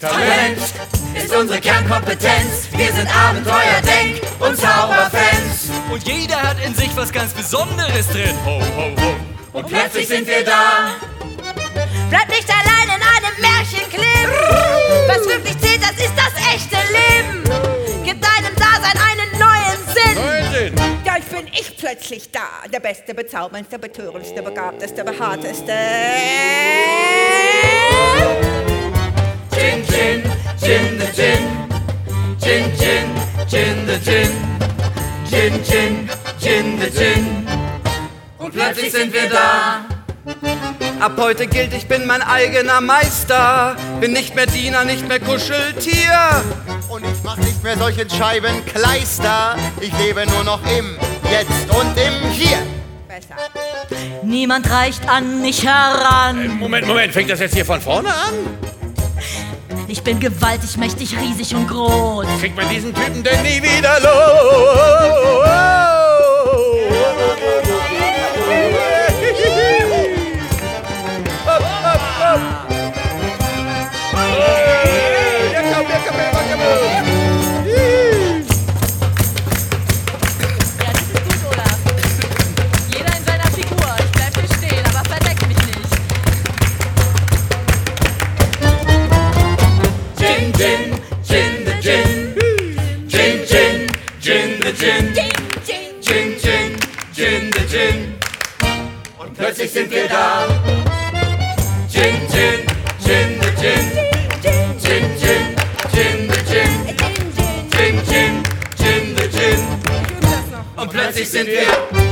Talent ist unsere Kernkompetenz. Wir sind Abenteuer, Denk und Zauberfans. Und jeder hat in sich was ganz Besonderes drin. Ho, ho, ho. Und plötzlich sind wir da. Bleib nicht allein in einem Märchen kleben. Was wirklich zählt, das ist das echte Leben. Gib deinem Dasein einen neuen Sinn. Ja, ich bin ich plötzlich da. Der Beste, bezauberndste, betörendste, begabteste, behaarteste. Gin, the Gin. Gin, Gin, Gin the Gin. Gin, Gin, Gin the Gin. Und plötzlich sind wir da. Ab heute gilt, ich bin mein eigener Meister. Bin nicht mehr Diener, nicht mehr Kuscheltier. Und ich mach nicht mehr solche Scheibenkleister. Ich lebe nur noch im Jetzt und im Hier. Besser. Niemand reicht an mich heran. Moment, Moment, fängt das jetzt hier von vorne an? Ich bin gewaltig, mächtig, riesig und groß. Kriegt man diesen Typen denn nie wieder los? Gin Gin. Gin, Gin, Gin the Gin. Und plötzlich sind wir da. Gin, Gin, Gin the Gin. Gin, Gin, Gin the Gin. Gin, Gin, Gin the Gin. Und plötzlich sind wir